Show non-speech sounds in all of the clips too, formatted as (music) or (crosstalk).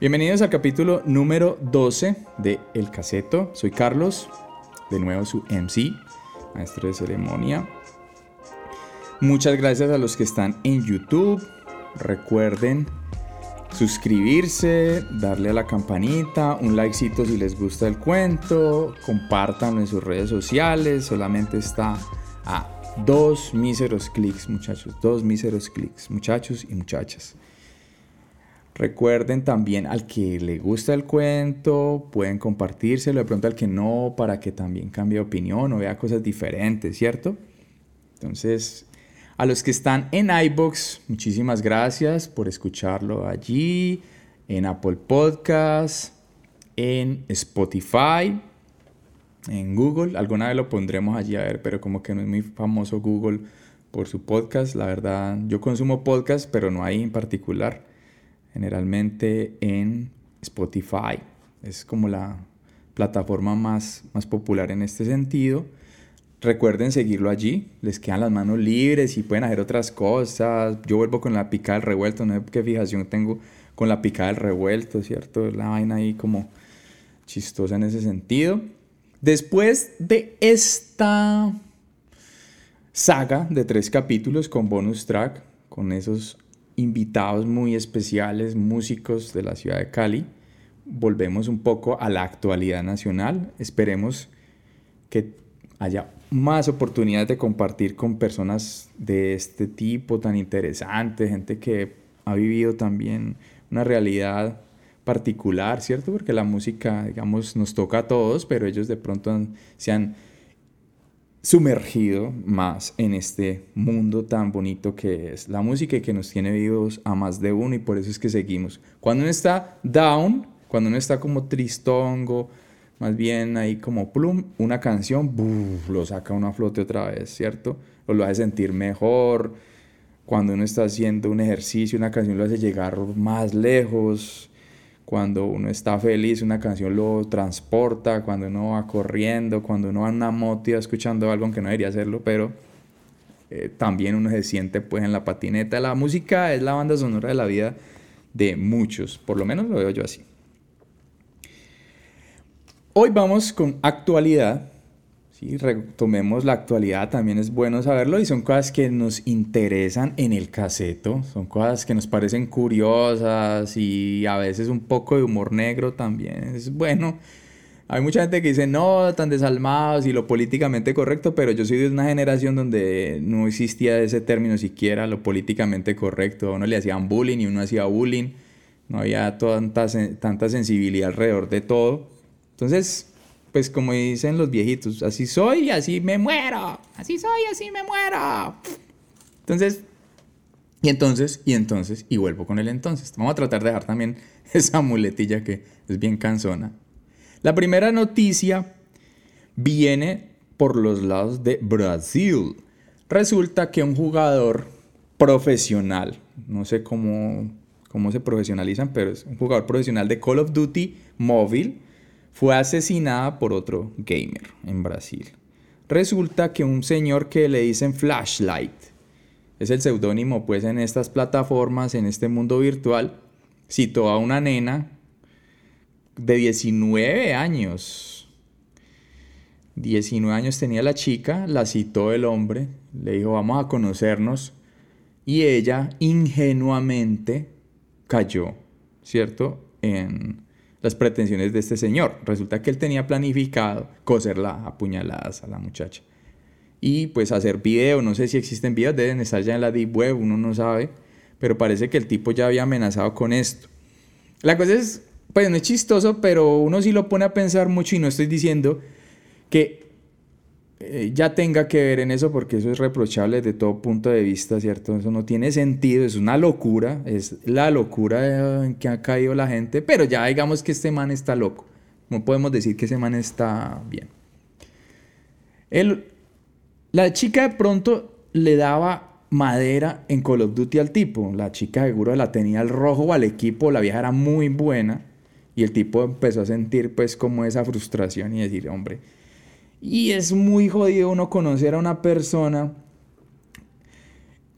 Bienvenidos al capítulo número 12 de El Caseto. Soy Carlos, de nuevo su MC, maestro de ceremonia. Muchas gracias a los que están en YouTube. Recuerden suscribirse, darle a la campanita, un likecito si les gusta el cuento, compartan en sus redes sociales, solamente está a dos míseros clics, muchachos, dos míseros clics, muchachos y muchachas. Recuerden también al que le gusta el cuento, pueden compartírselo, de pronto al que no, para que también cambie opinión o vea cosas diferentes, ¿cierto? Entonces, a los que están en iBox, muchísimas gracias por escucharlo allí, en Apple Podcasts, en Spotify, en Google. Alguna vez lo pondremos allí a ver, pero como que no es muy famoso Google por su podcast. La verdad, yo consumo podcast, pero no ahí en particular. Generalmente en Spotify. Es como la plataforma más, más popular en este sentido. Recuerden seguirlo allí, les quedan las manos libres y pueden hacer otras cosas. Yo vuelvo con la picada del revuelto, no sé qué fijación tengo con la picada del revuelto, ¿cierto? La vaina ahí como chistosa en ese sentido. Después de esta saga de tres capítulos con bonus track, con esos invitados muy especiales, músicos de la ciudad de Cali, volvemos un poco a la actualidad nacional. Esperemos que haya más oportunidades de compartir con personas de este tipo tan interesantes, gente que ha vivido también una realidad particular, ¿cierto? Porque la música, digamos, nos toca a todos, pero ellos de pronto se han sumergido más en este mundo tan bonito que es la música y que nos tiene vivos a más de uno y por eso es que seguimos. Cuando uno está down, cuando uno está como tristongo, más bien ahí como plum, una canción, lo saca uno a flote otra vez, ¿cierto? O lo hace sentir mejor. Cuando uno está haciendo un ejercicio, una canción lo hace llegar más lejos. Cuando uno está feliz, una canción lo transporta. Cuando uno va corriendo, cuando uno va en una moto escuchando algo, aunque no debería hacerlo, pero eh, también uno se siente pues en la patineta. La música es la banda sonora de la vida de muchos, por lo menos lo veo yo así. Hoy vamos con actualidad. Si retomemos la actualidad, también es bueno saberlo y son cosas que nos interesan en el caseto, son cosas que nos parecen curiosas y a veces un poco de humor negro también. Es bueno. Hay mucha gente que dice, no, tan desalmados y lo políticamente correcto, pero yo soy de una generación donde no existía ese término siquiera, lo políticamente correcto. A uno le hacían bullying y uno hacía bullying. No había tanta, tanta sensibilidad alrededor de todo. Entonces, pues como dicen los viejitos, así soy y así me muero. Así soy y así me muero. Entonces, y entonces, y entonces, y vuelvo con el entonces. Vamos a tratar de dejar también (laughs) esa muletilla que es bien cansona. La primera noticia viene por los lados de Brasil. Resulta que un jugador profesional, no sé cómo, cómo se profesionalizan, pero es un jugador profesional de Call of Duty móvil, fue asesinada por otro gamer en Brasil. Resulta que un señor que le dicen Flashlight, es el seudónimo pues en estas plataformas, en este mundo virtual, citó a una nena de 19 años. 19 años tenía la chica, la citó el hombre, le dijo vamos a conocernos y ella ingenuamente cayó, ¿cierto? En, las pretensiones de este señor. Resulta que él tenía planificado coserla a puñaladas a la muchacha. Y pues hacer video, no sé si existen videos, deben estar ya en la deep web, uno no sabe, pero parece que el tipo ya había amenazado con esto. La cosa es, pues no es chistoso, pero uno sí lo pone a pensar mucho y no estoy diciendo que eh, ya tenga que ver en eso porque eso es reprochable desde todo punto de vista, ¿cierto? Eso no tiene sentido, es una locura, es la locura en que ha caído la gente, pero ya digamos que este man está loco. No podemos decir que ese man está bien. la chica de pronto le daba madera en Call of Duty al tipo. La chica seguro la tenía al rojo al equipo, la vieja era muy buena. Y el tipo empezó a sentir pues como esa frustración y decir, hombre, y es muy jodido uno conocer a una persona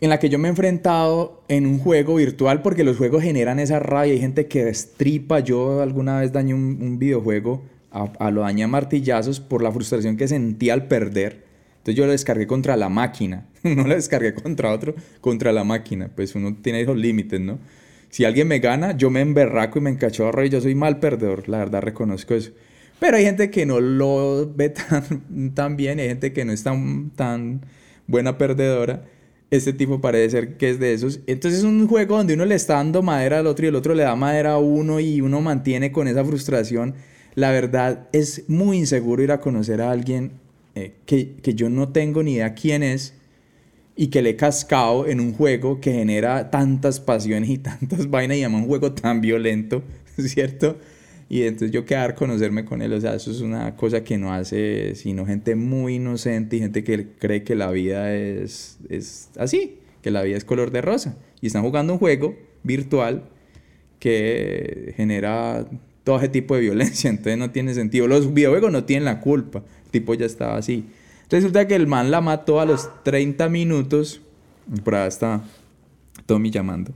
en la que yo me he enfrentado en un juego virtual porque los juegos generan esa rabia. Hay gente que destripa. Yo alguna vez dañé un, videojuego, a, lo dañé a martillazos por la frustración que sentí al perder. Entonces yo lo descargué contra la máquina. (laughs) no lo descargué contra otro, contra la máquina. Pues uno tiene esos límites, ¿no? Si alguien me gana, yo me emberraco y me encachorro y yo soy mal perdedor. La verdad reconozco eso. Pero hay gente que no lo ve tan, tan bien, hay gente que no es tan, tan buena perdedora este tipo parece ser que es de esos. Entonces es un juego donde uno le está dando madera al otro y el otro le da madera a uno y uno mantiene con esa frustración. La verdad es muy inseguro ir a conocer a alguien eh, que, que, yo no tengo ni idea quién es y que le he cascado en un juego que genera tantas pasiones y (laughs) tantas vainas y llama un juego tan violento, (laughs) ¿cierto? Y entonces yo quedar conocerme con él, o sea, eso es una cosa que no hace sino gente muy inocente y gente que cree que la vida es, es así, que la vida es color de rosa. Y están jugando un juego virtual que genera todo ese tipo de violencia, (laughs) entonces no tiene sentido. Los videojuegos no tienen la culpa, el tipo ya estaba así. Resulta que el man la mató a los 30 minutos, por ahí está Tommy llamando.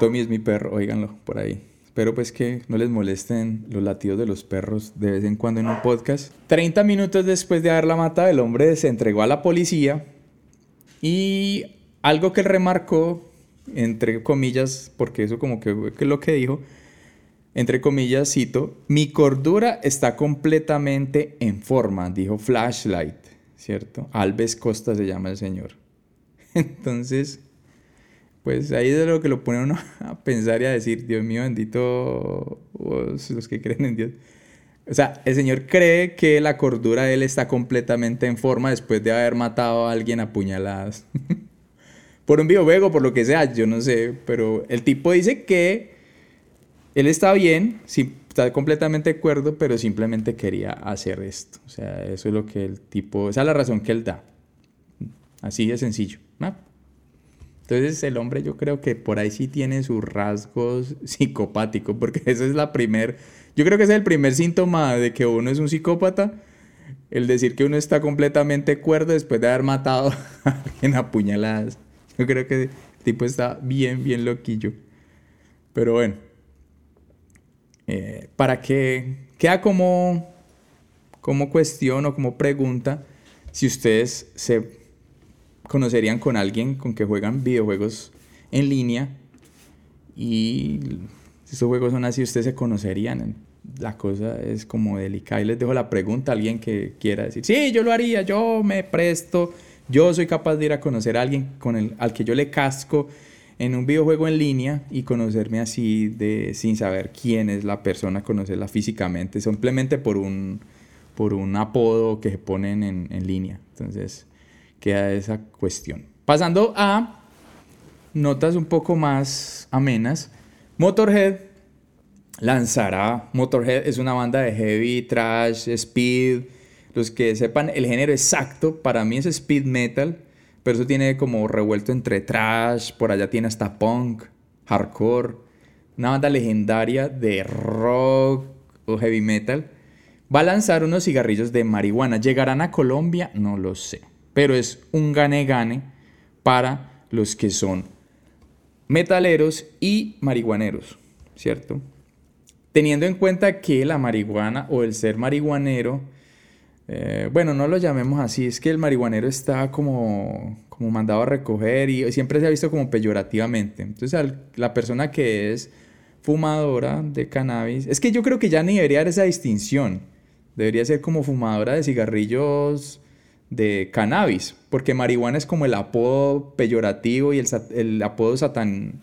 Tommy es mi perro, óiganlo por ahí. Espero pues que no les molesten los latidos de los perros de vez en cuando en un podcast. 30 minutos después de haberla matado, el hombre se entregó a la policía y algo que él remarcó, entre comillas, porque eso como que es lo que dijo, entre comillas, cito, mi cordura está completamente en forma, dijo Flashlight, ¿cierto? Alves Costa se llama el señor. (laughs) Entonces, pues ahí es lo que lo pone uno (laughs) a pensar y a decir, Dios mío bendito, los que creen en Dios. O sea, el Señor cree que la cordura de él está completamente en forma después de haber matado a alguien a puñaladas. (laughs) por un videojuego, por lo que sea, yo no sé, pero el tipo dice que él está bien, está completamente de acuerdo, pero simplemente quería hacer esto. O sea, eso es lo que el tipo, esa es la razón que él da. Así de sencillo. ¿no? Entonces el hombre yo creo que por ahí sí tiene sus rasgos (laughs) psicopáticos, porque esa es la primer, yo creo que ese es el primer síntoma de que uno es un psicópata, el decir que uno está completamente cuerdo después de haber matado (laughs) a alguien a puñaladas. Yo creo que el tipo está bien, bien loquillo. Pero bueno, eh, para que queda como, como cuestión o como pregunta, si ustedes se conocerían con alguien con que juegan videojuegos en línea y si estos juegos son así, ustedes se conocerían. La cosa es como delicada. Y les dejo la pregunta a alguien que quiera decir, sí, yo lo haría, yo me presto, yo soy capaz de ir a conocer a alguien con el, al que yo le casco en un videojuego en línea y conocerme así de, sin saber quién es la persona, conocerla físicamente, simplemente por un, por un apodo que se ponen en, en línea. Entonces, queda esa cuestión. Pasando a notas un poco más amenas, Motorhead lanzará, Motorhead es una banda de heavy, trash, speed, los que sepan el género exacto, para mí es speed metal, pero eso tiene como revuelto entre trash, por allá tiene hasta punk, hardcore, una banda legendaria de rock o heavy metal. Va a lanzar unos cigarrillos de marihuana. ¿Llegarán a Colombia? No lo sé pero es un gane-gane para los que son metaleros y marihuaneros, ¿cierto? Teniendo en cuenta que la marihuana o el ser marihuanero, eh, bueno, no lo llamemos así, es que el marihuanero está como, como mandado a recoger y siempre se ha visto como peyorativamente. Entonces, la persona que es fumadora de cannabis, es que yo creo que ya ni debería haber esa distinción. Debería ser como fumadora de cigarrillos de cannabis, porque marihuana es como el apodo peyorativo y el, apodo satan,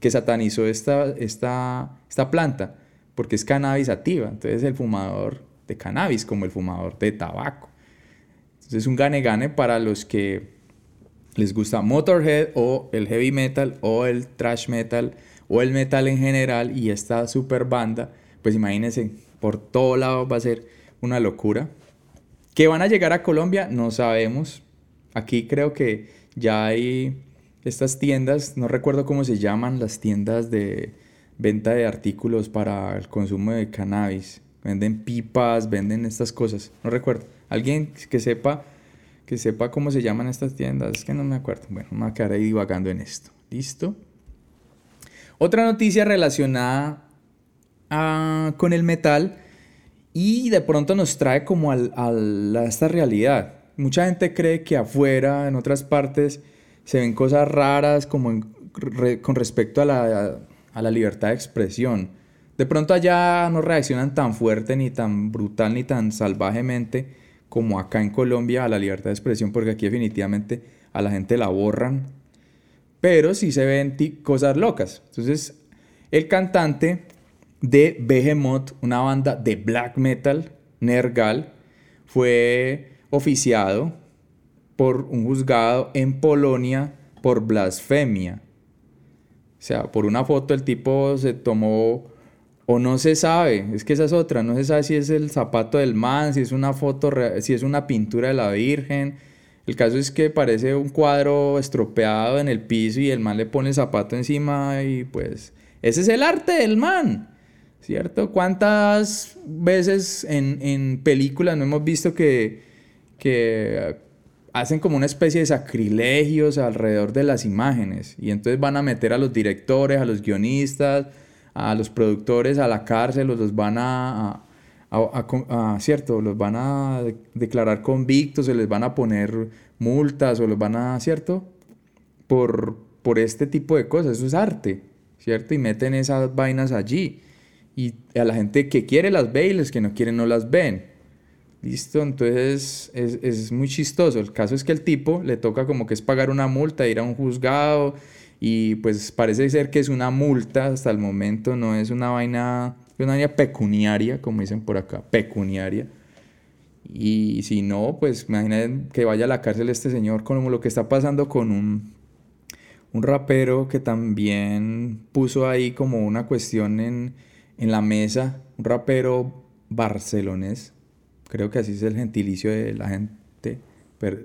que satanizó esta, esta, esta planta, porque es cannabis activa, entonces el fumador de cannabis como el fumador de tabaco. Es un gane-gane para los que les gusta Motorhead o el heavy metal o el thrash metal o el metal en general y esta super banda, pues imagínense, por todo lado va a ser una locura. ¿Que van a llegar a Colombia? No sabemos. Aquí creo que ya hay estas tiendas, no recuerdo cómo se llaman, las tiendas de venta de artículos para el consumo de cannabis. Venden pipas, venden estas cosas. No recuerdo. Alguien que sepa que sepa cómo se llaman estas tiendas, es que no me acuerdo. Bueno, me voy a divagando en esto. ¿Listo? Otra noticia relacionada ah, con el metal y de pronto nos trae como a esta realidad. Mucha gente cree que afuera, en otras partes, se ven cosas raras como con respecto a la, a la libertad de expresión. De pronto allá no reaccionan tan fuerte, ni tan brutal, ni tan salvajemente como acá en Colombia a la libertad de expresión, porque aquí definitivamente a la gente la borran. Pero sí se ven cosas locas. Entonces, el cantante de Behemoth, una banda de black metal, Nergal, fue oficiado por un juzgado en Polonia por blasfemia. O sea, por una foto el tipo se tomó o no se sabe, es que esa es otra, no se sabe si es el zapato del man, si es una foto, si es una pintura de la Virgen. El caso es que parece un cuadro estropeado en el piso y el man le pone el zapato encima y pues ese es el arte del man, ¿cierto? ¿Cuántas veces en, en películas no hemos visto que, que hacen como una especie de sacrilegios alrededor de las imágenes y entonces van a meter a los directores, a los guionistas, a los productores a la cárcel o los van a, a, cierto, los van a declarar convictos, se les van a poner multas o los van a, cierto, por, por este tipo de cosas, eso es arte, cierto, y meten esas vainas allí y a la gente que quiere las ve y los que no quieren no las ven. Listo, entonces es, es muy chistoso. El caso es que el tipo le toca como que es pagar una multa, ir a un juzgado y pues parece ser que es una multa hasta el momento, no es una vaina, una vaina pecuniaria, como dicen por acá, pecuniaria. Y si no, pues imaginen que vaya a la cárcel este señor, como lo que está pasando con un, un rapero que también puso ahí como una cuestión en, en la mesa, un rapero barcelonés, creo que así es el gentilicio de la gente,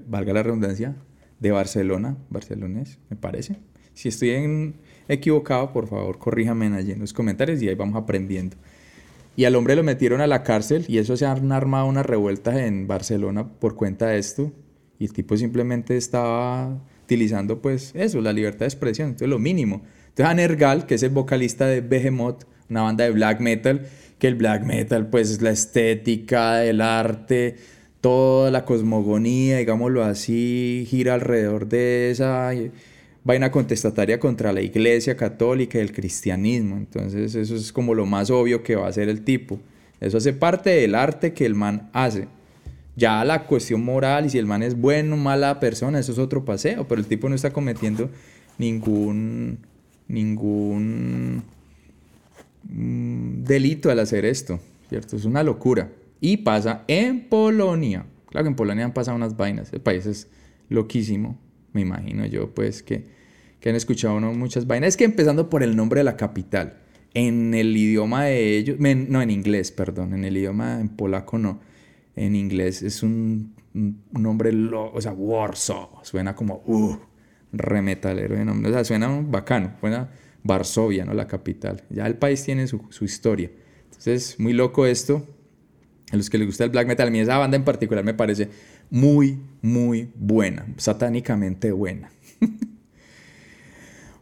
valga la redundancia, de Barcelona, barcelonés, me parece. Si estoy equivocado, por favor, corríjame allí en los comentarios y ahí vamos aprendiendo. Y al hombre lo metieron a la cárcel y eso se han armado unas revueltas en Barcelona por cuenta de esto. Y el tipo simplemente estaba utilizando pues eso, la libertad de expresión, entonces lo mínimo. Entonces Anergal, que es el vocalista de Behemoth, una banda de black metal, que el black metal pues es la estética, el arte, toda la cosmogonía, digámoslo así, gira alrededor de esa vaina contestataria contra la iglesia católica y el cristianismo. Entonces eso es como lo más obvio que va a hacer el tipo. Eso hace parte del arte que el man hace. Ya la cuestión moral y si el man es bueno o mala persona, eso es otro paseo, pero el tipo no está cometiendo ningún ningún mm, delito al hacer esto, ¿cierto? Es una locura. Y pasa en Polonia. Claro que en Polonia han pasado unas vainas, el país es loquísimo, me imagino yo, pues que que han escuchado muchas vainas. Es que empezando por el nombre de la capital. En el idioma de ellos, no en inglés, perdón, en el idioma en polaco no. En inglés es un, nombre, o sea, Warsaw, suena como, uh, remetalero de nombre, o sea, suena bacano, suena Varsovia, ¿no? La capital. Ya el país tiene su, su historia. Entonces, muy loco esto. A los que les gusta el black metal, a mí esa banda en particular me parece muy, muy buena, satánicamente buena. (laughs)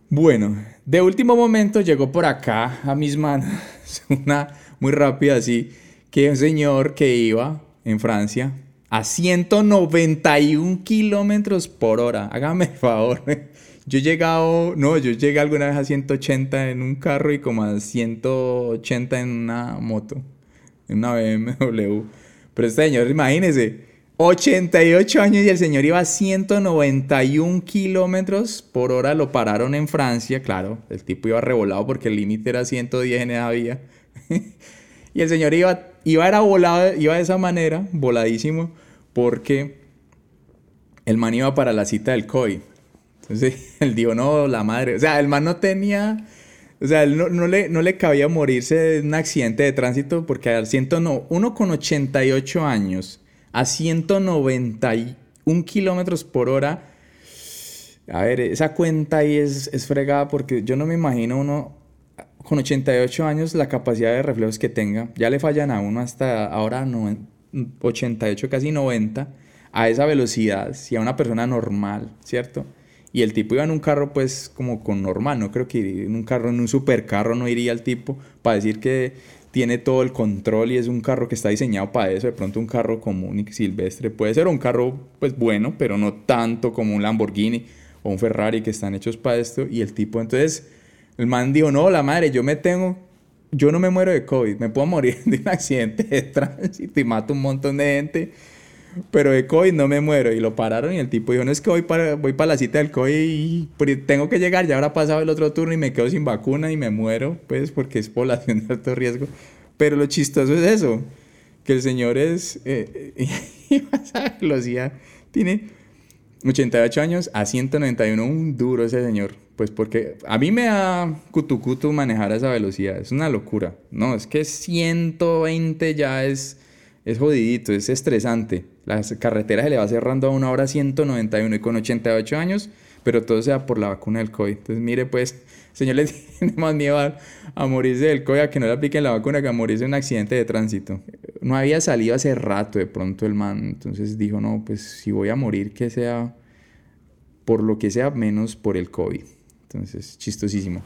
Bueno, de último momento llegó por acá a mis manos (laughs) una muy rápida así, que un señor que iba en Francia a 191 kilómetros por hora. Hágame el favor. Yo llegado, no, yo llegué alguna vez a 180 en un carro y como a 180 en una moto, en una BMW. Pero este señor, imagínese, 88 años y el señor iba a 191 kilómetros por hora. Lo pararon en Francia, claro. El tipo iba revolado porque el límite era 110 en esa vía. (laughs) y el señor iba, iba, era volado, iba de esa manera, voladísimo, porque el man iba para la cita del COI. Entonces (laughs) él dijo, no, la madre. O sea, el man no tenía. O sea, él no, no, le, no le cabía morirse de un accidente de tránsito porque al 101 con 88 años a 191 kilómetros por hora. A ver, esa cuenta ahí es, es fregada porque yo no me imagino uno con 88 años la capacidad de reflejos que tenga. Ya le fallan a uno hasta ahora 88, casi 90. a esa velocidad, si a una persona normal, ¿cierto? Y el tipo iba en un carro pues como con normal, no creo que en un carro, en un supercarro no iría el tipo para decir que tiene todo el control y es un carro que está diseñado para eso, de pronto un carro común y silvestre, puede ser un carro pues bueno, pero no tanto como un Lamborghini o un Ferrari que están hechos para esto y el tipo entonces el man dijo, "No, la madre, yo me tengo yo no me muero de COVID, me puedo morir (laughs) de un accidente de tránsito y mato un montón de gente, pero de COVID no me muero. Y lo pararon y el tipo dijo, no es que voy para, voy para la cita del COVID y tengo que llegar, ya habrá pasado el otro turno y me quedo sin vacuna y me muero, pues porque es población de alto riesgo. Pero lo chistoso es eso, que el señor es, eh, (laughs) esa velocidad, tiene 88 años a 191, un duro ese señor. Pues porque a mí me da cutucutu manejar a esa velocidad, es una locura. No, es que 120 ya es, es jodidito, es estresante. Las carreteras se le va cerrando a una hora 191 y con 88 años, pero todo sea por la vacuna del COVID. Entonces, mire, pues, señor (laughs) le tiene más miedo a, morirse del COVID a que no le apliquen la vacuna que a morirse en un accidente de tránsito. No había salido hace rato de pronto el man, entonces dijo, no, pues si voy a morir, que sea por lo que sea menos por el COVID. Entonces, chistosísimo.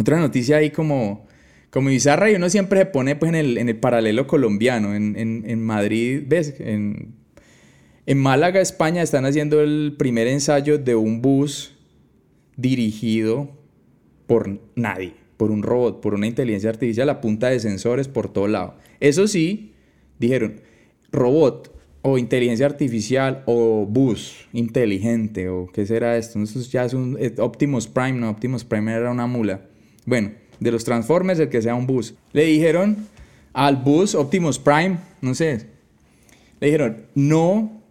Otra noticia ahí como, como bizarra y uno siempre se pone pues, en, el, en el paralelo colombiano. En, en, en Madrid, ¿ves? En, en Málaga, España, están haciendo el primer ensayo de un bus dirigido por nadie, por un robot, por una inteligencia artificial a punta de sensores por todo lado. Eso sí, dijeron, robot o inteligencia artificial o bus inteligente o qué será esto. Ya es un Optimus Prime, no, Optimus Prime era una mula. Bueno, de los Transformers el que sea un bus. Le dijeron al bus Optimus Prime, no sé, le dijeron, no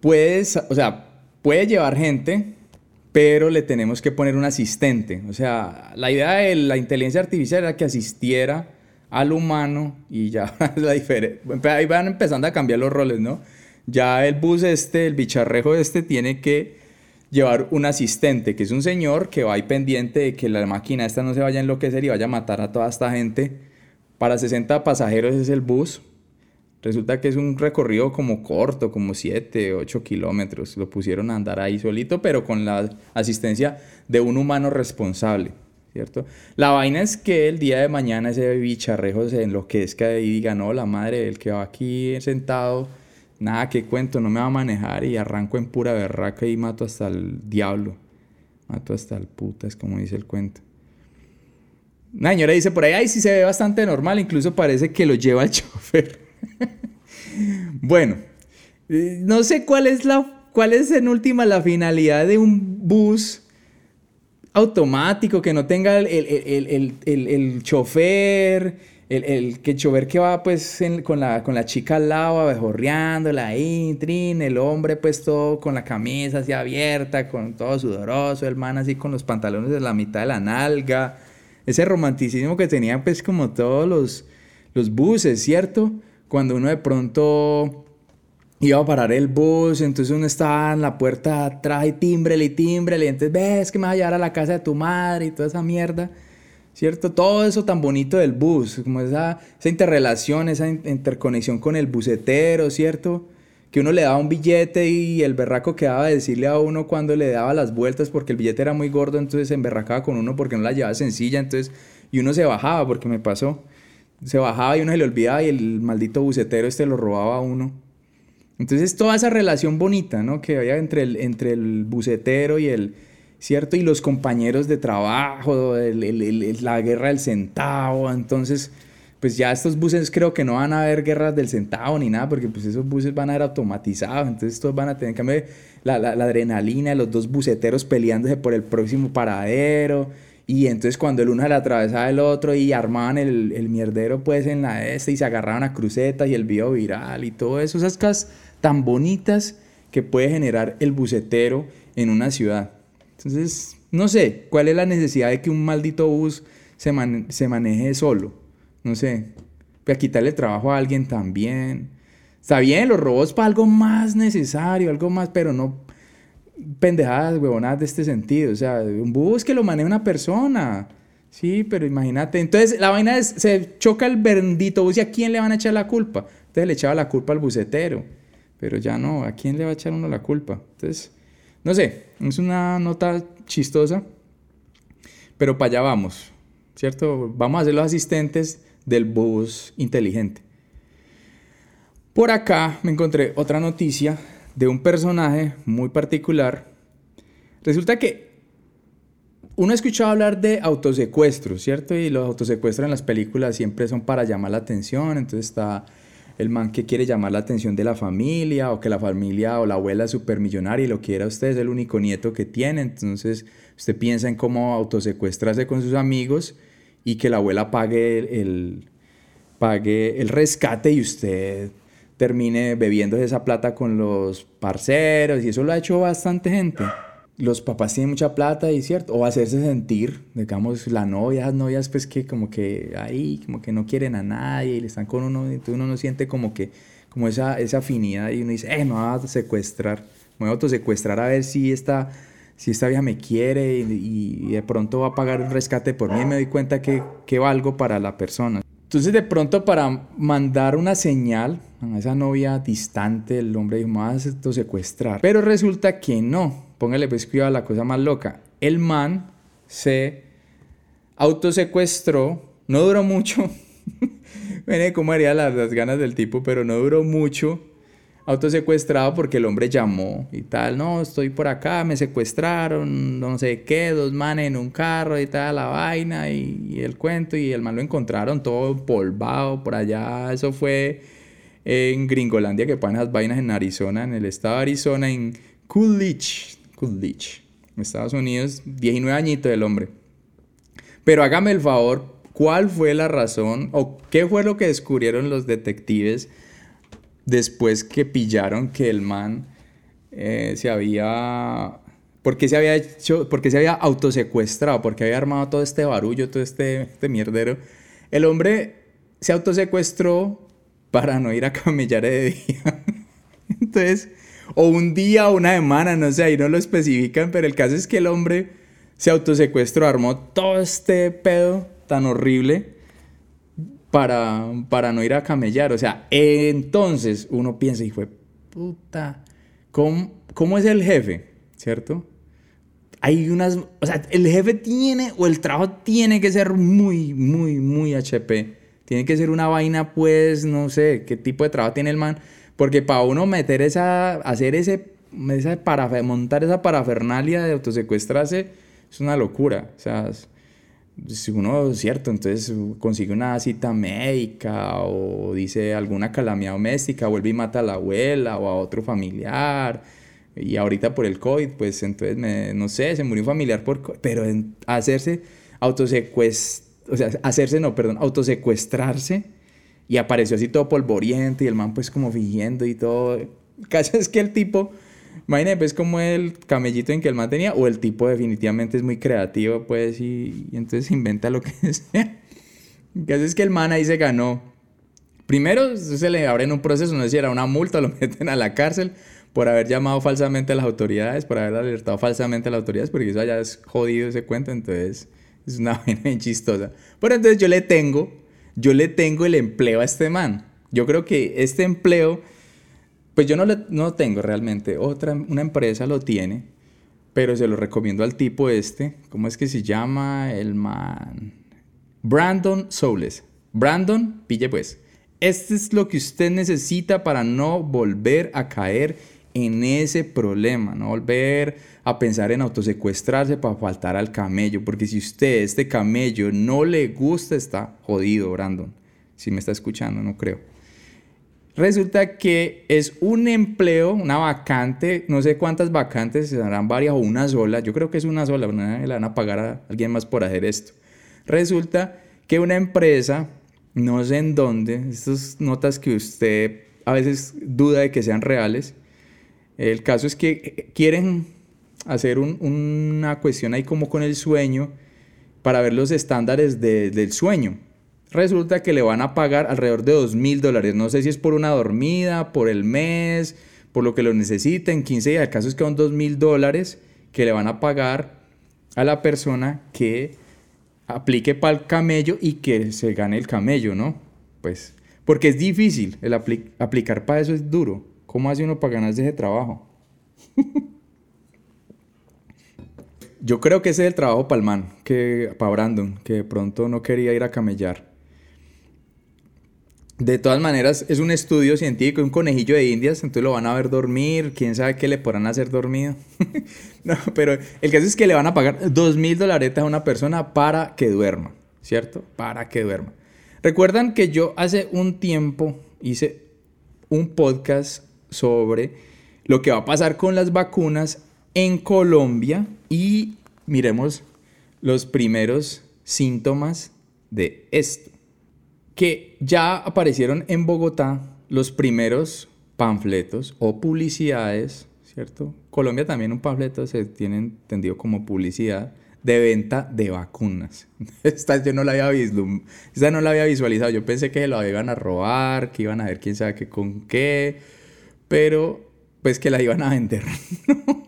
puedes, o sea, puede llevar gente, pero le tenemos que poner un asistente. O sea, la idea de la inteligencia artificial era que asistiera al humano y ya (laughs) la diferencia. Ahí van empezando a cambiar los roles, ¿no? Ya el bus este, el bicharrejo este, tiene que llevar un asistente, que es un señor que va ahí pendiente de que la máquina esta no se vaya a enloquecer y vaya a matar a toda esta gente. Para 60 pasajeros es el bus. Resulta que es un recorrido como corto, como 7, 8 kilómetros. Lo pusieron a andar ahí solito, pero con la asistencia de un humano responsable. ¿cierto? La vaina es que el día de mañana ese bicharrejo se enloquezca y diga, no, la madre, el que va aquí sentado, nada, que cuento, no me va a manejar y arranco en pura berraca y mato hasta el diablo. Mato hasta el puta, es como dice el cuento. Una señora dice por ahí, ay, sí se ve bastante normal, incluso parece que lo lleva el (laughs) chofer. bueno, eh, no sé cuál es la, cuál es en última la finalidad de un bus automático, que no tenga el, el, el, el chofer, el, que chofer que va pues con, la, con la chica al lado, abejorreándola ahí, trin, el hombre pues todo con la camisa así abierta, con todo sudoroso, el man así con los pantalones de la mitad de la nalga, ese romanticismo que tenían pues como todos los, los buses, ¿cierto? Cuando uno de pronto iba a parar el bus, entonces uno estaba en la puerta atrás y timbre y timbre y entonces ves que me vas a llevar a la casa de tu madre y toda esa mierda, ¿cierto? Todo eso tan bonito del bus, como esa, esa interrelación, esa interconexión con el bucetero, ¿cierto? Que uno le daba un billete y el berraco quedaba de decirle a uno cuando le daba las vueltas porque el billete era muy gordo, entonces se emberracaba con uno porque no la llevaba sencilla, entonces, y uno se bajaba porque me pasó. Se bajaba y uno se le olvidaba y el maldito bucetero este lo robaba a uno. Entonces toda esa relación bonita, ¿no? Que había entre el, entre el bucetero y el, ¿cierto? Y los compañeros de trabajo, la guerra del centavo, entonces, pues ya estos buses creo que no van a haber guerras del centavo ni nada, porque pues esos buses van a ser automatizados, entonces todos van a tener, que la, la, adrenalina los dos buceteros peleándose por el próximo paradero, y entonces cuando el uno le atravesaba el otro y armaban el, el mierdero pues en la este y se agarraban a crucetas y el video viral y todo eso, esas cosas tan bonitas que puede generar el bucetero en una ciudad. Entonces, no sé, ¿cuál es la necesidad de que un maldito bus se, se maneje solo? No sé, voy a quitarle trabajo a alguien también. Está bien, los robots para algo más necesario, algo más, pero no pendejadas, huevonadas de este sentido. O sea, un bus que lo maneja una persona. Sí, pero imagínate. Entonces, la vaina se choca el bendito bus y a quién le van a echar la culpa. Entonces le echaba la culpa al bucetero. Pero ya no, ¿a quién le va a echar uno la culpa? Entonces, no sé, es una nota chistosa. Pero para allá vamos, ¿cierto? Vamos a ser los asistentes del bus inteligente. Por acá me encontré otra noticia de un personaje muy particular. Resulta que uno ha escuchado hablar de autosecuestros, ¿cierto? Y los autosecuestros en las películas siempre son para llamar la atención. Entonces está el man que quiere llamar la atención de la familia o que la familia o la abuela es supermillonaria y lo quiera usted, es el único nieto que tiene. Entonces usted piensa en cómo autosecuestrarse con sus amigos y que la abuela pague el, pague el rescate y usted termine bebiendo esa plata con los parceros y eso lo ha hecho bastante gente los papás tienen mucha plata y cierto, o hacerse sentir, digamos, la novia, las novias pues que como que ahí, como que no quieren a nadie y le están con uno, entonces uno no siente como que, como esa, esa afinidad y uno dice, eh, me voy a secuestrar, me voy a autosecuestrar a ver si esta, si esta vieja me quiere y, de pronto va a pagar un rescate por mí y me doy cuenta que, que valgo para la persona. Entonces de pronto para mandar una señal a esa novia distante, el hombre dijo, me voy a autosecuestrar, pero resulta que no, póngale pues cuidado a la cosa más loca. El man se autosecuestró, no duró mucho. (laughs) Miren cómo haría las, las, ganas del tipo, pero no duró mucho. Autosecuestrado porque el hombre llamó y tal. No, estoy por acá, me secuestraron, no sé qué, dos manes en un carro y tal, la vaina y, el cuento. Y el man lo encontraron todo polvado por allá. Eso fue en Gringolandia, que ponen las vainas en Arizona, en el estado de Arizona, en Coolidge, Coolidge, Estados Unidos, 19 añitos del hombre. Pero hágame el favor, ¿cuál fue la razón o qué fue lo que descubrieron los detectives después que pillaron que el man eh, se había... ¿Por qué se había hecho, por se había autosecuestrado? ¿Por qué había armado todo este barullo, todo este, este mierdero? El hombre se autosecuestró para no ir a camellar de día. (laughs) Entonces, o un día o una semana, no sé, ahí no lo especifican, pero el caso es que el hombre se autosecuestró, armó todo este pedo tan horrible para, para no ir a camellar. O sea, entonces uno piensa, y fue puta, ¿cómo, ¿cómo es el jefe? ¿Cierto? Hay unas, o sea, el jefe tiene, o el trabajo tiene que ser muy, muy, muy HP. Tiene que ser una vaina, pues, no sé, qué tipo de trabajo tiene el man porque para uno meter esa, hacer ese, esa para, montar esa parafernalia de autosecuestrarse es una locura. O sea, si uno, cierto, entonces consigue una cita médica o dice alguna calamidad doméstica, vuelve y mata a la abuela o a otro familiar. Y ahorita por el COVID, pues entonces, no sé, se murió un familiar por Pero hacerse autosecuestrar, o sea, hacerse, no, perdón, autosecuestrarse y apareció así todo polvoriente y el man pues como fingiendo y todo. El caso es que el tipo, imagínate pues como el camellito en que el man tenía, o el tipo definitivamente es muy creativo pues y, entonces inventa lo que (laughs) sea. El caso es que el man ahí se ganó. Primero se le abren un proceso, no sé si era una multa, (laughs) lo meten a la cárcel por haber llamado falsamente a las autoridades, por haber alertado falsamente a las autoridades, porque eso ya es jodido ese cuento, entonces es una (laughs) vaina bien chistosa. Pero entonces yo le tengo yo le tengo el empleo a este man. Yo creo que este empleo, pues yo no lo tengo realmente. Otra, una empresa lo tiene, pero se lo recomiendo al tipo este. ¿Cómo es que se llama el man? Brandon Soules. Brandon, pille pues. Este es lo que usted necesita para no volver a caer en ese problema, no volver a pensar en autosecuestrarse para faltar al camello, porque si usted, este camello, no le gusta, está jodido, Brandon. Si me está escuchando, no creo. Resulta que es un empleo, una vacante, no sé cuántas vacantes, se darán varias o una sola, yo creo que es una sola, le van a pagar a alguien más por hacer esto. Resulta que una empresa, no sé en dónde, estas notas que usted a veces duda de que sean reales, el caso es que quieren hacer una cuestión ahí como con el sueño para ver los estándares del sueño. Resulta que le van a pagar alrededor de dos mil dólares. No sé si es por una dormida, por el mes, por lo que lo necesiten, 15 días. El caso es que son dos mil dólares que le van a pagar a la persona que aplique para el camello y que se gane el camello, ¿no? Pues Porque es difícil, el aplicar para eso es duro. ¿Cómo hace uno para ganarse ese trabajo? (laughs) Yo creo que ese es el trabajo para el man, que, para Brandon, que de pronto no quería ir a camellar. De todas maneras, es un estudio científico, un conejillo de indias, entonces lo van a ver dormir, quién sabe qué le podrán hacer dormido. (laughs) no, pero el caso es que le van a pagar dos mil dólares a una persona para que duerma, ¿cierto? Para que duerma. Recuerdan que yo hace un tiempo hice un podcast sobre lo que va a pasar con las vacunas en Colombia y miremos los primeros síntomas de esto que ya aparecieron en Bogotá los primeros panfletos o publicidades, ¿cierto? Colombia también un panfleto se tiene entendido como publicidad de venta de vacunas. (laughs) Esta yo no la había esta no la había visualizado. Yo pensé que lo iban a robar, que iban a ver quién sabe qué con qué, pero pues que la iban a vender. (laughs)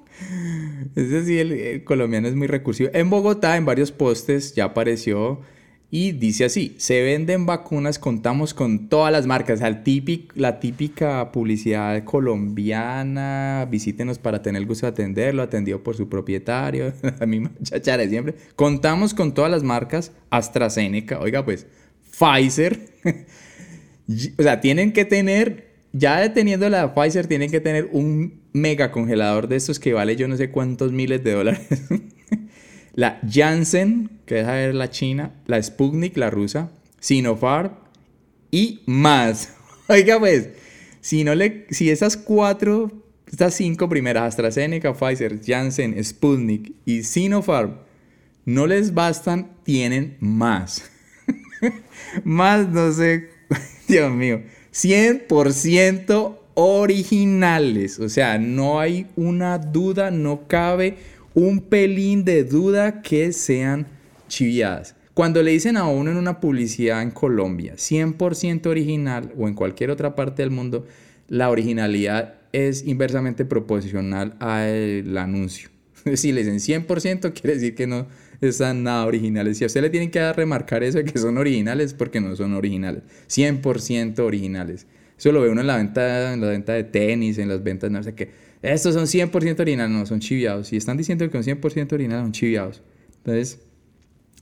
es decir, el colombiano es muy recursivo. En Bogotá, en varios postes, ya apareció y dice así, se venden vacunas, contamos con todas las marcas, la típica publicidad colombiana, visítenos para tener el gusto de atenderlo, atendido por su propietario, (laughs) la misma chachara de siempre. Contamos con todas las marcas, AstraZeneca, oiga pues, Pfizer, (laughs) o sea, tienen que tener, ya deteniendo la Pfizer, tienen que tener un mega congelador de estos que vale yo no sé cuántos miles de dólares. (laughs) la Janssen, que deja ver la china, la Sputnik, la rusa, Sinopharm y más. (laughs) Oiga pues, si, no le, si esas cuatro, estas cinco primeras, AstraZeneca, Pfizer, Janssen, Sputnik y Sinopharm, no les bastan, tienen más. (laughs) más, no sé, Dios mío, 100% originales. O sea, no hay una duda, no cabe un pelín de duda que sean chiviadas. Cuando le dicen a uno en una publicidad en Colombia 100% original o en cualquier otra parte del mundo, la originalidad es inversamente proporcional al anuncio. (laughs) Si le dicen 100% quiere decir que no están nada originales. Si a usted le tienen que remarcar eso de que son originales, porque no son originales. 100% originales. Eso lo ve uno en la venta, en la venta de tenis, en las ventas, no sé qué estos son 100% originales, no, son chiviados. Si están diciendo que son 100% originales, son chiviados. Entonces,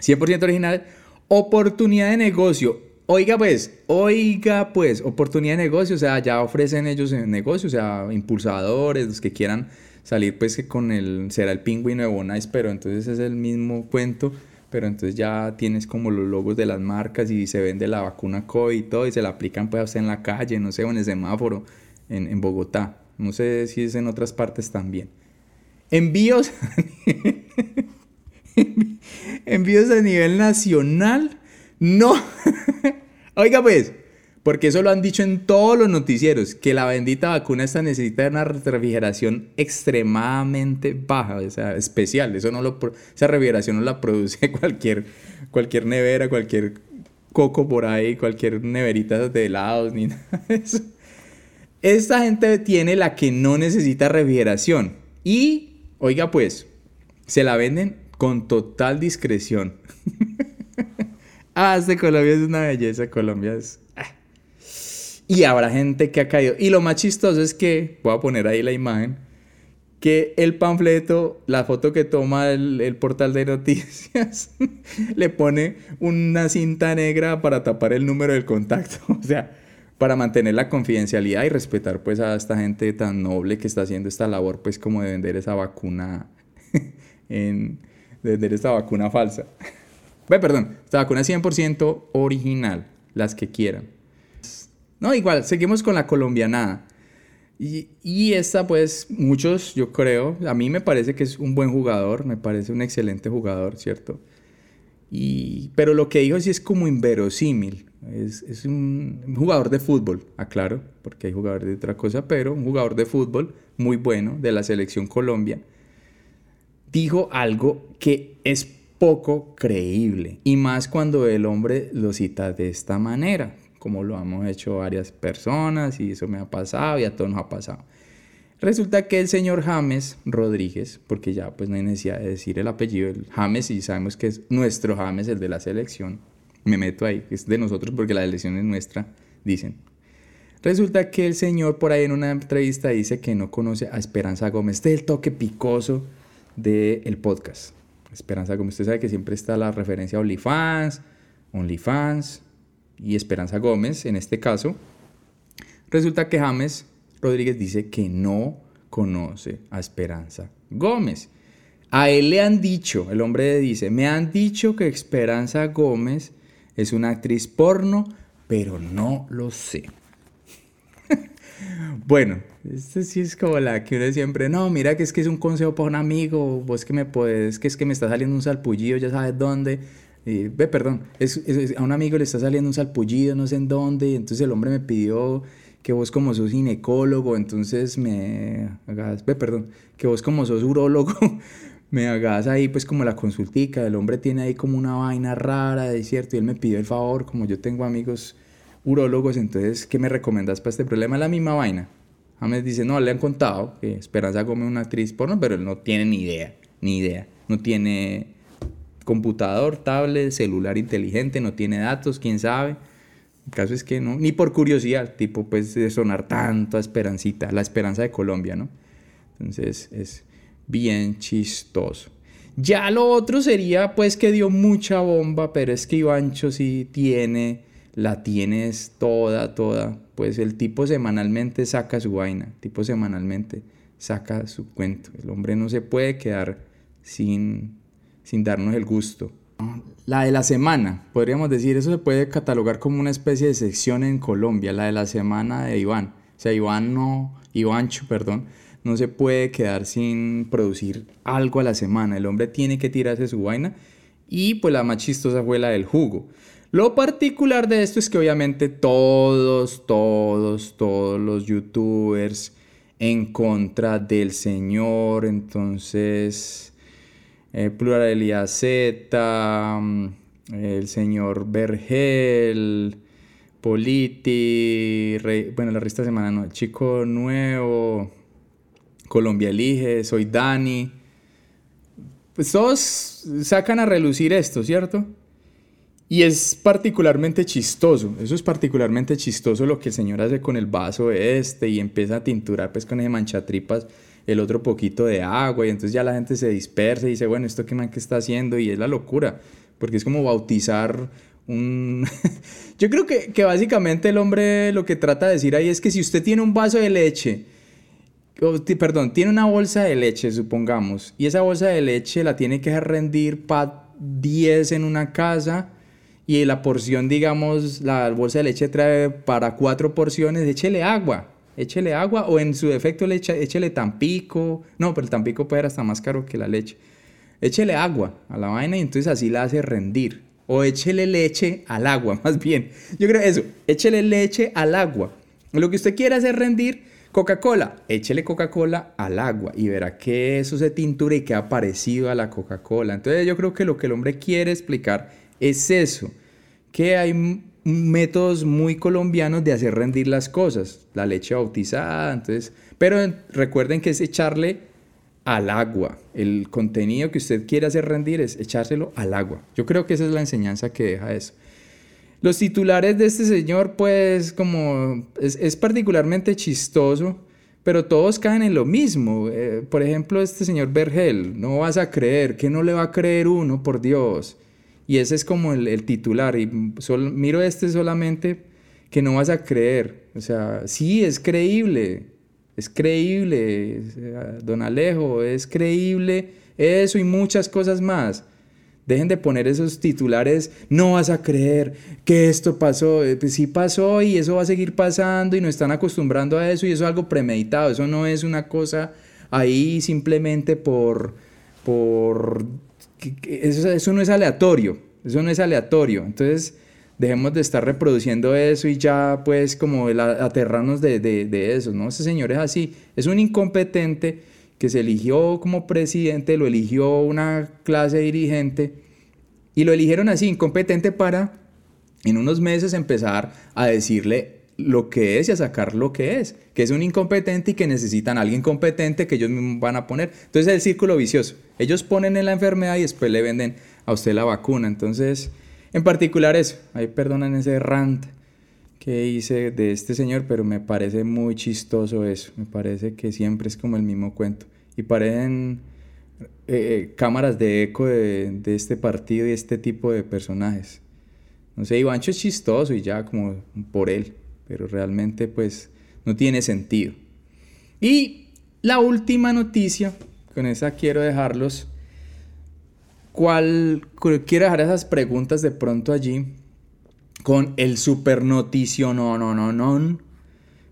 100% original, oportunidad de negocio. Oiga pues, oiga pues, oportunidad de negocio, o sea, ya ofrecen ellos negocio, o sea, impulsadores, los que quieran salir pues que con el, será el pingüino de Bonais, pero entonces es el mismo cuento, pero entonces ya tienes como los logos de las marcas y se vende la vacuna COVID y todo y se la aplican pues a usted en la calle, no sé, o en el semáforo en, en Bogotá. No sé si es en otras partes también. Envíos. (laughs) Envíos a nivel nacional. No. (laughs) Oiga pues, porque eso lo han dicho en todos los noticieros, que la bendita vacuna esta necesita una refrigeración extremadamente baja, o sea, especial. Eso no lo, esa refrigeración no la produce (laughs) cualquier, cualquier nevera, cualquier coco por ahí, cualquier neverita de helados, ni (laughs) nada de eso. Esta gente tiene la que no necesita refrigeración. Y, oiga pues, se la venden con total discreción. (laughs) ah, este Colombia es una belleza, Colombia es... Y habrá gente que ha caído. Y lo más chistoso es que, voy a poner ahí la imagen, que el panfleto, la foto que toma el, el, portal de noticias, (laughs) le pone una cinta negra para tapar el número del contacto. (laughs) O sea, para mantener la confidencialidad y respetar pues a esta gente tan noble que está haciendo esta labor pues como de vender esa vacuna (laughs) en, de vender esta vacuna falsa. Bueno, perdón, esta vacuna 100% original, las que quieran. No, igual, seguimos con la colombianada. Y, esta, pues, muchos, yo creo, a mí me parece que es un buen jugador, me parece un excelente jugador, ¿cierto? Y, pero lo que dijo sí es como inverosímil. Es, un, jugador de fútbol, aclaro, porque hay jugadores de otra cosa, pero un jugador de fútbol muy bueno de la selección Colombia, dijo algo que es poco creíble, y más cuando el hombre lo cita de esta manera, como lo hemos hecho varias personas, y eso me ha pasado y a todos nos ha pasado. Resulta que el señor James Rodríguez, porque ya pues no hay necesidad de decir el apellido, el James, y sabemos que es nuestro James, el de la selección, me meto ahí, es de nosotros porque la elección es nuestra, dicen. Resulta que el señor por ahí en una entrevista dice que no conoce a Esperanza Gómez. Este es el toque picoso del podcast. Esperanza Gómez, usted sabe que siempre está la referencia a OnlyFans, OnlyFans y Esperanza Gómez en este caso. Resulta que James Rodríguez dice que no conoce a Esperanza Gómez. A él le han dicho, el hombre dice, me han dicho que Esperanza Gómez es una actriz porno, pero no lo sé. (laughs) bueno, este sí es como la que uno siempre, no, mira que es que es un consejo para un amigo, vos que me puedes, que es que me está saliendo un salpullido, ya sabes dónde. Ve, perdón, a un amigo le está saliendo un salpullido, no sé en dónde, y entonces el hombre me pidió que vos como sos ginecólogo, entonces me hagas, ve, perdón, que vos como sos urólogo, (laughs) me hagas ahí pues como la consultica, el hombre tiene ahí como una vaina rara, de cierto, y él me pidió el favor, como yo tengo amigos urólogos, entonces, ¿qué me recomendas para este problema? Es la misma vaina. James dice, no, le han contado que Esperanza come una actriz porno, pero él no tiene ni idea, ni idea. No tiene computador, tablet, celular inteligente, no tiene datos, quién sabe. El caso es que no, ni por curiosidad, tipo, pues de sonar tanto a Esperancita, la esperanza de Colombia, ¿no? Entonces es bien chistoso. Ya lo otro sería, pues, que dio mucha bomba, pero es que Ivancho sí tiene, la tienes toda, toda. Pues el tipo semanalmente saca su vaina, tipo semanalmente saca su cuento. El hombre no se puede quedar sin, sin darnos el gusto. La de la semana, podríamos decir, eso se puede catalogar como una especie de sección en Colombia, la de la semana de Iván. O sea, Iván no, Ivancho, perdón, no se puede quedar sin producir algo a la semana. El hombre tiene que tirarse su vaina y pues la más chistosa fue la del jugo. Lo particular de esto es que obviamente todos, todos, todos los youtubers en contra del señor, entonces eh, Pluralidad Z, mm, el señor Vergel, Politi, bueno, la resta semana no, Chico Nuevo, Colombia Elige, Soy Dani. Pues todos sacan a relucir esto, ¿cierto? Y es particularmente chistoso, eso es particularmente chistoso lo que el señor hace con el vaso este y empieza a tinturar pues con ese manchatripas el otro poquito de agua y entonces ya la gente se dispersa y dice, bueno, ¿esto qué man que está haciendo? Y es la locura, porque es como bautizar un... (laughs) Yo creo que, que básicamente el hombre lo que trata de decir ahí es que si usted tiene un vaso de leche, perdón, tiene una bolsa de leche, supongamos, y esa bolsa de leche la tiene que rendir para 10 en una casa y la porción, digamos, la bolsa de leche trae para cuatro porciones, échele agua échele agua o en su defecto le échele tampico. No, pero el tampico puede ser hasta más caro que la leche. Échele agua a la vaina y entonces así la hace rendir. O échele leche al agua, (laughs) más bien. Yo creo eso, échele leche al agua. Lo que usted quiera hacer rendir, Coca-Cola, échele Coca-Cola al agua y verá que eso se tintura y queda parecido a la Coca-Cola. Entonces yo creo que lo que el hombre quiere explicar es eso, que hay métodos muy colombianos de hacer rendir las cosas. La leche bautizada, entonces... Pero recuerden que es echarle al agua. El contenido que usted quiere hacer rendir es echárselo al agua. Yo creo que esa es la enseñanza que deja eso. Los titulares de este señor, pues, como es, particularmente chistoso, pero todos caen en lo mismo. Eh, por ejemplo, este señor Vergel, no vas a creer, que no le va a creer uno, por Dios. Y ese es como el, titular. Y miro este solamente que no vas a creer. O sea, sí, es creíble. Es creíble, don Alejo, es creíble eso y muchas cosas más. Dejen de poner esos titulares, no vas a creer que esto pasó. Eh, pues sí pasó y eso va a seguir pasando y nos están acostumbrando a eso y eso es algo premeditado. Eso no es una cosa ahí simplemente por, por eso, no es aleatorio, eso no es aleatorio. Entonces, dejemos de estar reproduciendo eso y ya pues como aterrarnos de, de, eso, ¿no? Ese señor es así, es un incompetente que se eligió como presidente, lo eligió una clase dirigente y lo eligieron así, incompetente para en unos meses empezar a decirle lo que es y a sacar lo que es, que es un incompetente y que necesitan a alguien competente que ellos van a poner. Entonces es el círculo vicioso. Ellos ponen en la enfermedad y después le venden a usted la vacuna. Entonces, en particular eso, ahí perdonan ese rant que hice de este señor, pero me parece muy chistoso eso. Me parece que siempre es como el mismo cuento. Y parecen eh, eh, cámaras de eco de, de, este partido y este tipo de personajes. No sé, Ivancho es chistoso y ya como por él, pero realmente pues no tiene sentido. Y la última noticia, con esa quiero dejarlos. ¿Cuál, quiero dejar esas preguntas de pronto allí con el super noticio no no no no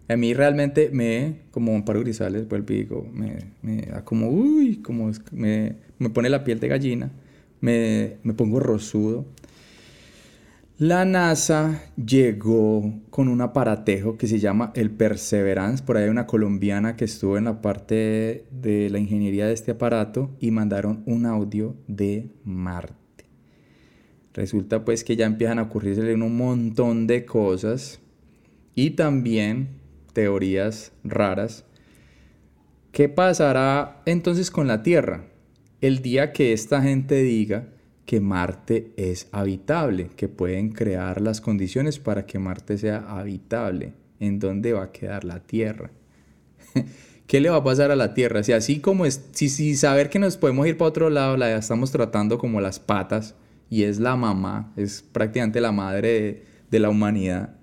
a mí realmente me como un paro grisales vuelvo y digo me, me da como uy como me, me pone la piel de gallina me, me pongo rosudo la NASA llegó con un aparatejo que se llama el Perseverance. Por ahí hay una colombiana que estuvo en la parte de la ingeniería de este aparato y mandaron un audio de Marte. Resulta pues que ya empiezan a ocurrirse un montón de cosas y también teorías raras. ¿Qué pasará entonces con la Tierra? El día que esta gente diga que Marte es habitable, que pueden crear las condiciones para que Marte sea habitable. ¿En dónde va a quedar la Tierra? (laughs) ¿Qué le va a pasar a la Tierra? Si así como es, si, si saber que nos podemos ir para otro lado, la estamos tratando como las patas y es la mamá, es prácticamente la madre de, de la humanidad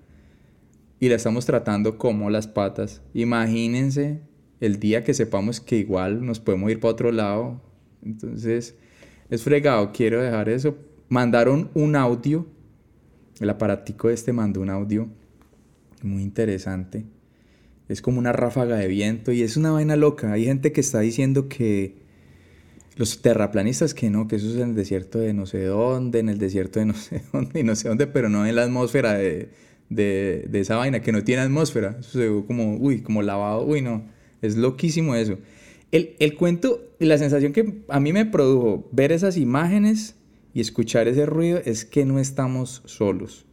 y la estamos tratando como las patas. Imagínense el día que sepamos que igual nos podemos ir para otro lado. Entonces, es fregado, quiero dejar eso. Mandaron un audio, el aparatico este mandó un audio muy interesante. Es como una ráfaga de viento y es una vaina loca. Hay gente que está diciendo que los terraplanistas que no, que eso es en el desierto de no sé dónde, en el desierto de no sé (laughs) dónde y no sé dónde, pero no en la atmósfera de, de, esa vaina, que no tiene atmósfera. Eso se como, uy, como lavado, uy, no. Es loquísimo eso. El, el cuento y la sensación que a mí me produjo ver esas imágenes y escuchar ese ruido es que no estamos solos.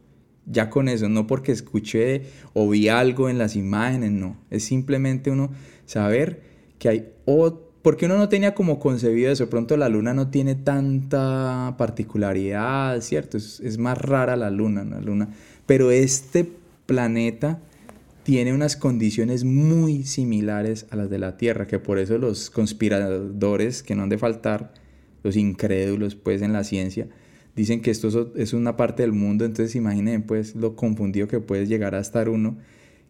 Ya con eso, no porque escuché o vi algo en las imágenes, no. Es simplemente uno saber que hay otro porque uno no tenía como concebido eso. Pronto la luna no tiene tanta particularidad, ¿cierto? Es, es más rara la luna, la luna. Pero este planeta tiene unas condiciones muy similares a las de la Tierra, que por eso los conspiradores, que no han de faltar, los incrédulos pues en la ciencia, dicen que esto es una parte del mundo, entonces imaginen pues lo confundido que puede llegar a estar uno,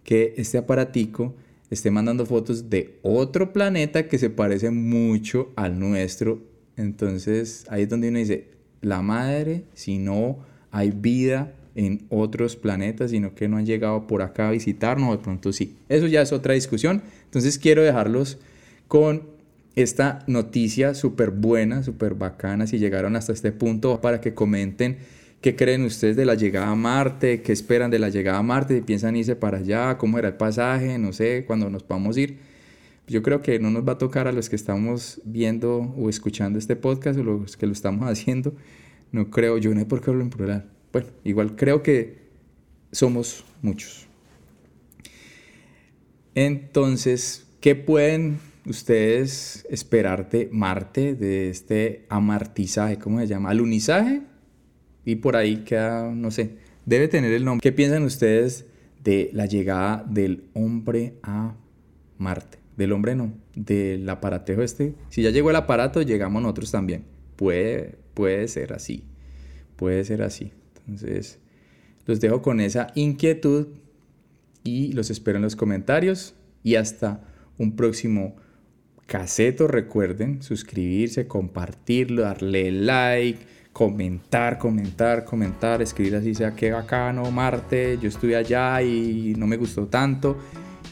que este aparatico esté mandando fotos de otro planeta que se parece mucho al nuestro. Entonces ahí es donde uno dice, la madre, si no hay vida en otros planetas, sino que no han llegado por acá a visitarnos, de pronto sí. Eso ya es otra discusión. Entonces quiero dejarlos con esta noticia súper buena, súper bacana, si llegaron hasta este punto, para que comenten qué creen ustedes de la llegada a Marte, qué esperan de la llegada a Marte, si piensan irse para allá, cómo era el pasaje, no sé, cuándo nos a ir. Yo creo que no nos va a tocar a los que estamos viendo o escuchando este podcast o los que lo estamos (laughs) haciendo. No creo, yo no sé por qué hablo en plural bueno, igual creo que somos muchos. Entonces, ¿qué pueden ustedes esperar de Marte, de este amartizaje, ¿cómo se llama? Alunizaje. Y por ahí queda, no sé, debe tener el nombre. ¿Qué piensan ustedes de la llegada del hombre a Marte? Del hombre no, del aparatejo este. Si ya llegó el aparato, llegamos nosotros también. Puede, puede ser así. Puede ser así. Entonces, los dejo con esa inquietud y los espero en los comentarios y hasta un próximo caseto. Recuerden suscribirse, compartirlo, darle like, comentar, comentar, comentar, escribir así sea que bacano, Marte, yo estuve allá y no me gustó tanto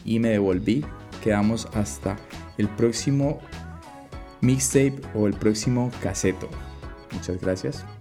y me devolví. Quedamos hasta el próximo mixtape o el próximo caseto. Muchas gracias.